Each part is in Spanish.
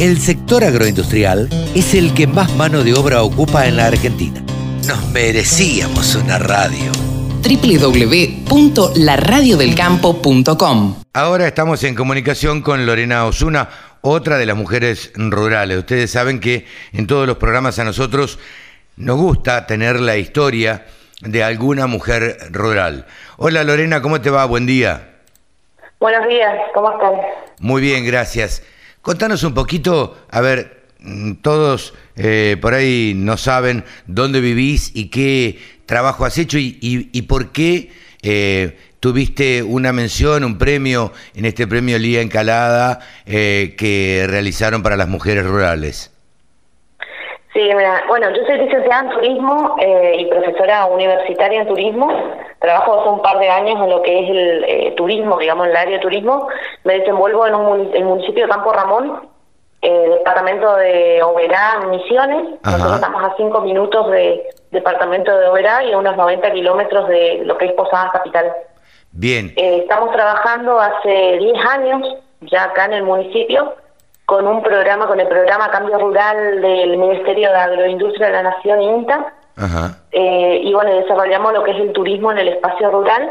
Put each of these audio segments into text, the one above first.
El sector agroindustrial es el que más mano de obra ocupa en la Argentina. Nos merecíamos una radio. www.laradiodelcampo.com Ahora estamos en comunicación con Lorena Osuna, otra de las mujeres rurales. Ustedes saben que en todos los programas a nosotros nos gusta tener la historia de alguna mujer rural. Hola Lorena, ¿cómo te va? Buen día. Buenos días, ¿cómo están? Muy bien, gracias. Contanos un poquito, a ver, mm, todos eh, por ahí no saben dónde vivís y qué trabajo has hecho y, por qué eh, tuviste una mención, un premio en este premio Lía Encalada eh, que realizaron para las mujeres rurales. Sí, mira, bueno, yo soy licenciada en turismo eh, y profesora universitaria en turismo. Trabajo hace un par de años en lo que es el eh, turismo, digamos, en el área de turismo. Me desenvuelvo en un el municipio de Campo Ramón, eh, departamento de Oberá, Misiones. Ajá. Nosotros estamos a cinco minutos de departamento de Oberá y a unos 90 kilómetros de lo que es Posadas Capital. Bien, Eh, estamos trabajando hace 10 años ya acá en el municipio con un programa, con el programa Cambio Rural del Ministerio de Agroindustria de la Nación, INTA, ajá, eh, y bueno, desarrollamos lo que es el turismo en el espacio rural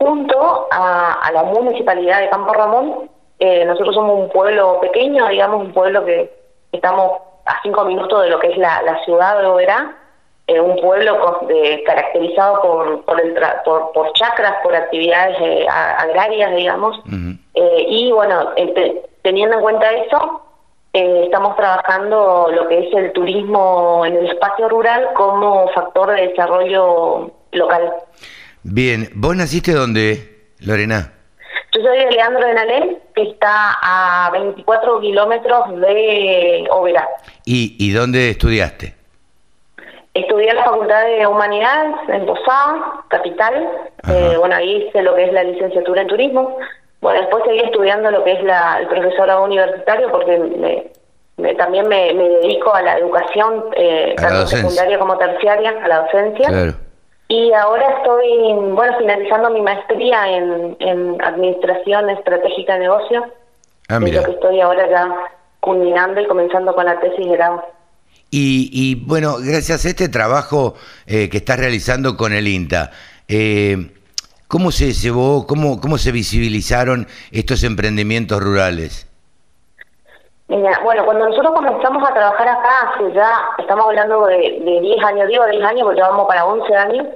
junto a, a la municipalidad de Campo Ramón. Eh, nosotros somos un pueblo pequeño, digamos, un pueblo que estamos a cinco minutos de lo que es la, la ciudad de Oberá, eh, un pueblo con- de- caracterizado por, por, el tra- por, por chacras, por actividades eh, agrarias, digamos. ujú. Eh, y bueno, teniendo en cuenta eso, eh, estamos trabajando lo que es el turismo en el espacio rural como factor de desarrollo local. bien. ¿Vos naciste dónde, Lorena? Yo soy de Leandro de Nalén, que está a 24 kilómetros de Oberá. ¿Y, y dónde estudiaste? Estudié en la Facultad de Humanidades en Posada, capital. Eh, bueno, ahí hice lo que es la licenciatura en turismo. Bueno, después seguí estudiando lo que es la, el profesorado universitario porque me, me- también me, me dedico a la educación, eh, A la tanto secundaria como terciaria, a la docencia. Claro. Y ahora estoy, bueno, finalizando mi maestría en, en Administración Estratégica de Negocio. Ah, Es mira. lo que estoy ahora ya culminando y comenzando con la tesis de grado. Y, y, bueno, gracias a este trabajo eh, que estás realizando con el INTA, eh, ¿cómo se llevó, cómo, cómo se visibilizaron estos emprendimientos rurales? Mira, bueno, cuando nosotros comenzamos a trabajar acá, hace ya, estamos hablando de, de 10 años, digo 10 años porque ya vamos para 11 años,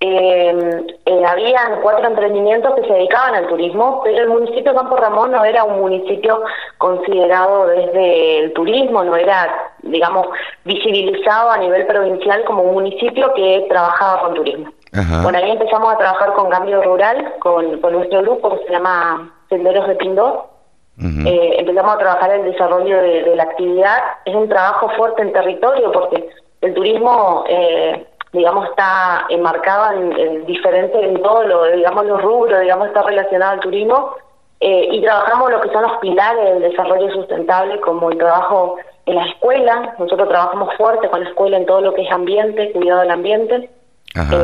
eh, eh, habían cuatro emprendimientos que se dedicaban al turismo, pero el municipio de Campo Ramón no era un municipio considerado desde el turismo, no era, digamos, visibilizado a nivel provincial como un municipio que trabajaba con turismo. Ajá. Bueno, ahí empezamos a trabajar con Cambio Rural, con, con nuestro grupo que se llama Senderos de Ujú. eh, empezamos a trabajar el desarrollo de, de la actividad. Es un trabajo fuerte en territorio porque el turismo, eh, digamos, está enmarcado en, en diferente, en todo lo, digamos, los rubros, digamos, está relacionado al turismo. eh, y trabajamos lo que son los pilares del desarrollo sustentable, como el trabajo en la escuela. Nosotros trabajamos fuerte con la escuela en todo lo que es ambiente, cuidado del ambiente.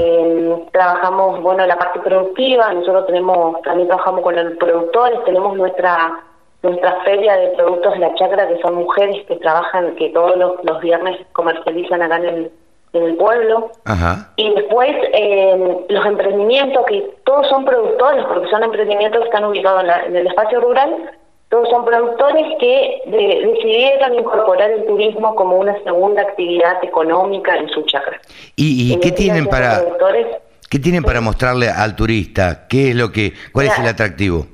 Eh, trabajamos, bueno, la parte productiva, nosotros tenemos, también trabajamos con los productores, tenemos nuestra nuestra feria de productos de la chacra, que son mujeres que trabajan, que todos los, los viernes comercializan acá en el, en el pueblo. Ajá. Y después eh, los emprendimientos, que todos son productores, porque son emprendimientos que están ubicados en, la- en el espacio rural, todos son productores que de- decidieron incorporar el turismo como una segunda actividad económica en su chacra. ¿Y, y En qué este tienen para qué tienen para mostrarle al turista? ¿Qué es lo que, cuál es el atractivo?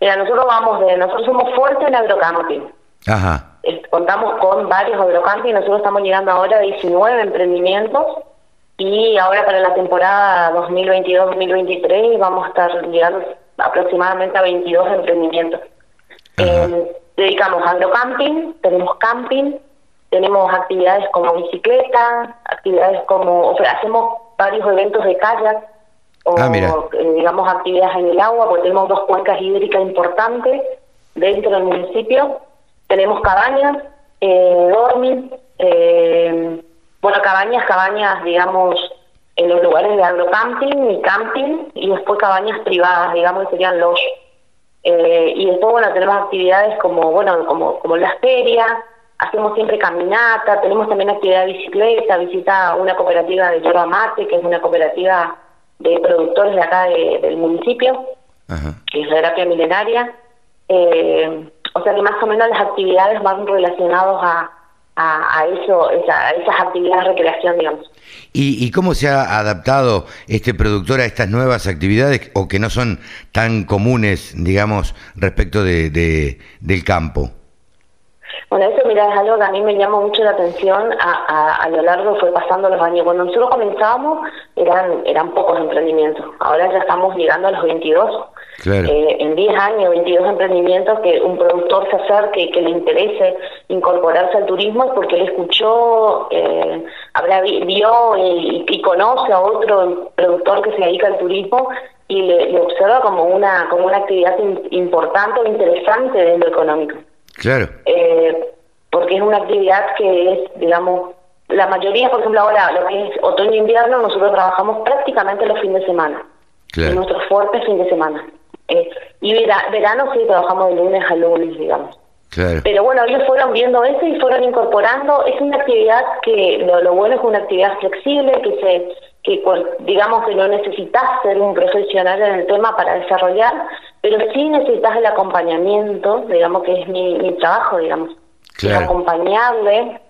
Mira, nosotros vamos de, nosotros somos fuertes en agrocamping. Ajá. Contamos con varios agrocamping, nosotros estamos llegando ahora a 19 emprendimientos y ahora para la temporada 2022-2023 vamos a estar llegando aproximadamente a 22 emprendimientos. Eh, dedicamos a agrocamping, tenemos camping, tenemos actividades como bicicleta, actividades como, o sea, hacemos varios eventos de kayak, o Ah, eh, digamos actividades en el agua, porque tenemos dos cuencas hídricas importantes dentro del municipio. Tenemos cabañas, eh, dormir, eh, bueno, cabañas, cabañas, digamos, en los lugares de agrocamping y camping, y después cabañas privadas, digamos, que serían los Eh, y después, bueno, tenemos actividades como, bueno, como, como las ferias, hacemos siempre caminata, tenemos también actividad de bicicleta, visita una cooperativa de yerba mate, que es una cooperativa de productores de acá del municipio, que es la terapia milenaria. Eh, o sea que más o menos las actividades van relacionadas a, a, eso, esa, esas actividades de recreación, digamos. ¿Y, ¿Y cómo se ha adaptado este productor a estas nuevas actividades o que no son tan comunes, digamos, respecto de, de del campo? Bueno, eso mira, es algo que a mí me llama mucho la atención a, a, lo largo fue pasando los años. Cuando nosotros comenzamos eran eran pocos emprendimientos, ahora ya estamos llegando a los 22. Eh, en 10 años, 22 emprendimientos que un productor se acerque y que le interese incorporarse al turismo es porque él escuchó, eh, habrá vio y, conoce a otro productor que se dedica al turismo y le, observa como una como una actividad importante o interesante desde lo económico. Claro. Eh, porque es una actividad que es, digamos, la mayoría, por ejemplo, ahora lo que es otoño-invierno, e nosotros trabajamos prácticamente los fines de semana. Claro. En nuestros fuertes fin de semana. Eh, y verano sí trabajamos de lunes a lunes, digamos. Claro. Pero bueno, ellos fueron viendo eso y fueron incorporando. Es una actividad que lo, lo bueno es una actividad flexible que se que digamos que no necesitas ser un profesional en el tema para desarrollar, pero sí necesitas el acompañamiento, digamos que es mi, mi trabajo, digamos, acompañarle.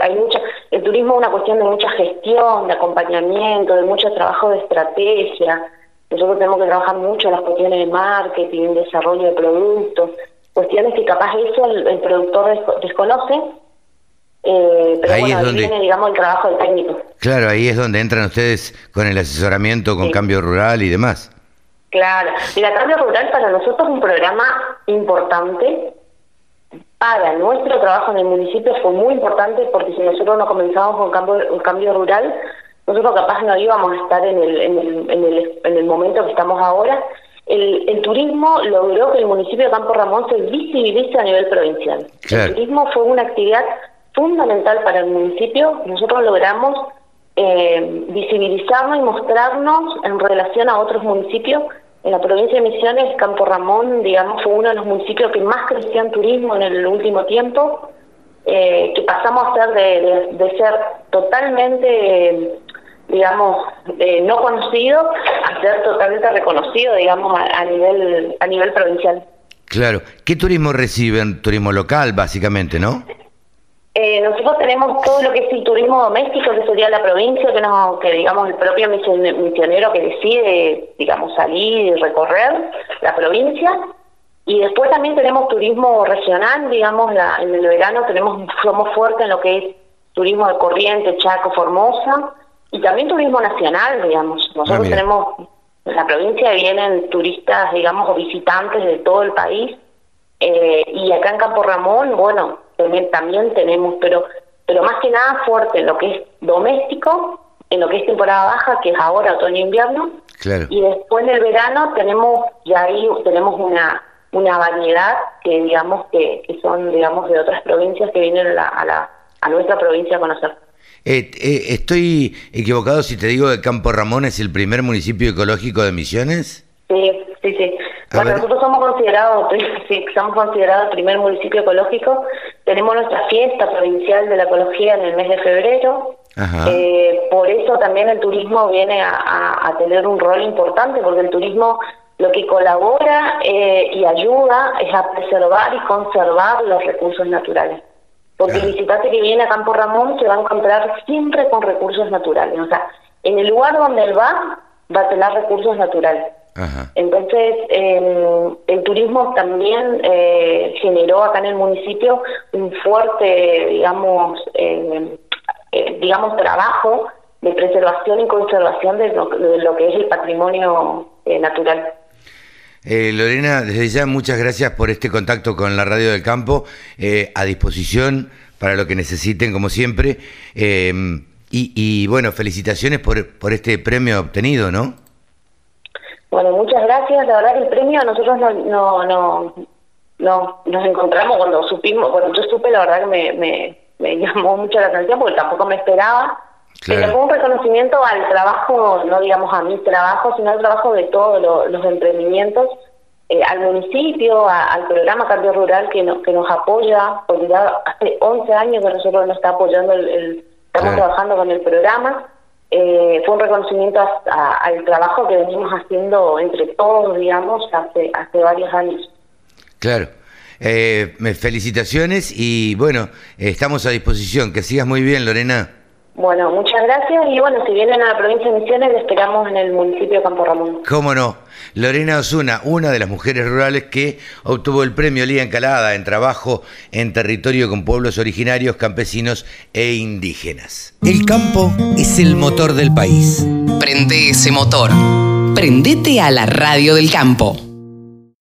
Hay mucha, el turismo es una cuestión de mucha gestión, de acompañamiento, de mucho trabajo de estrategia. Nosotros tenemos que trabajar mucho en las cuestiones de marketing, desarrollo de productos, cuestiones que capaz eso el, productor desconoce, eh, pero ahí es donde, viene, digamos, el trabajo del técnico. Claro, ahí es donde entran ustedes con el asesoramiento, con cambio rural y demás. Claro, mira, Cambio Rural para nosotros es un programa importante. Para nuestro trabajo en el municipio fue muy importante porque si nosotros no comenzamos con cambio, cambio rural, nosotros capaz no íbamos a estar en el, en el, en el, en el momento que estamos ahora. El, el, turismo logró que el municipio de Campo Ramón se visibilice a nivel provincial. El turismo fue una actividad fundamental para el municipio. Nosotros logramos eh, visibilizarnos y mostrarnos en relación a otros municipios. En la provincia de Misiones, Campo Ramón, digamos, fue uno de los municipios que más creció en turismo en el último tiempo, eh, que pasamos a ser de, ser totalmente, digamos, no conocido a ser totalmente reconocido, digamos, a, nivel a nivel provincial. Claro. ¿Qué turismo reciben? Turismo local, básicamente, ¿no? Eh, nosotros tenemos todo lo que es el turismo doméstico, que sería la provincia, que, nos, que digamos el propio misionero que decide, digamos, salir y recorrer la provincia. Y después también tenemos turismo regional, digamos, la, en el verano tenemos somos fuertes en lo que es turismo de Corriente, Chaco, Formosa, y también turismo nacional, digamos. Nosotros ah, tenemos, en la provincia vienen turistas, digamos, o visitantes de todo el país, eh, y acá en Campo Ramón, bueno, también, tenemos, pero pero más que nada fuerte en lo que es doméstico, en lo que es temporada baja, que es ahora otoño-invierno, y después en el verano tenemos, ya ahí tenemos una una variedad que digamos que, que son digamos de otras provincias que vienen a, la, a, la, a nuestra provincia a conocer. Eh, eh, ¿Estoy equivocado si te digo que Campo Ramón es el primer municipio ecológico de Misiones? Sí, sí, sí. Bueno, nosotros somos considerados, sí, somos considerados el primer municipio ecológico. Tenemos nuestra fiesta provincial de la ecología en el mes de febrero. Eh, por eso también el turismo viene a, tener un rol importante, porque el turismo lo que colabora eh, y ayuda es a preservar y conservar los recursos naturales. Porque el visitante que viene a Campo Ramón se va a encontrar siempre con recursos naturales. O sea, en el lugar donde él va, va a tener recursos naturales. Entonces, el turismo también eh, generó acá en el municipio un fuerte, digamos, eh, eh, digamos, trabajo de preservación y conservación de lo, que es el patrimonio natural. Lorena, desde ya muchas gracias por este contacto con la Radio del Campo, a disposición para lo que necesiten, como siempre. Y, y, bueno, felicitaciones por, por este premio obtenido, ¿no? Bueno, muchas gracias. La verdad que el premio nosotros no, no, no, no nos encontramos cuando supimos, cuando yo supe, la verdad que me, me, me llamó mucho la atención porque tampoco me esperaba. Pero fue un reconocimiento al trabajo, no digamos a mi trabajo, sino al trabajo de todos los emprendimientos eh, al municipio, al programa Cambio Rural que, que nos apoya, porque ya hace 11 años que nosotros nos está apoyando, el, estamos trabajando con el programa. Eh, fue un reconocimiento al trabajo que venimos haciendo entre todos, digamos, hace, hace varios años. Claro. Eh, felicitaciones y bueno, estamos a disposición. Que sigas muy bien, Lorena. Bueno, muchas gracias y bueno, si vienen a la provincia de Misiones, le esperamos en el municipio de Campo Ramón. ¿Cómo no? Lorena Osuna, una de las mujeres rurales que obtuvo el premio Liga Encalada en trabajo en territorio con pueblos originarios, campesinos e indígenas. El campo es el motor del país. Prende ese motor. Prendete a la radio del campo.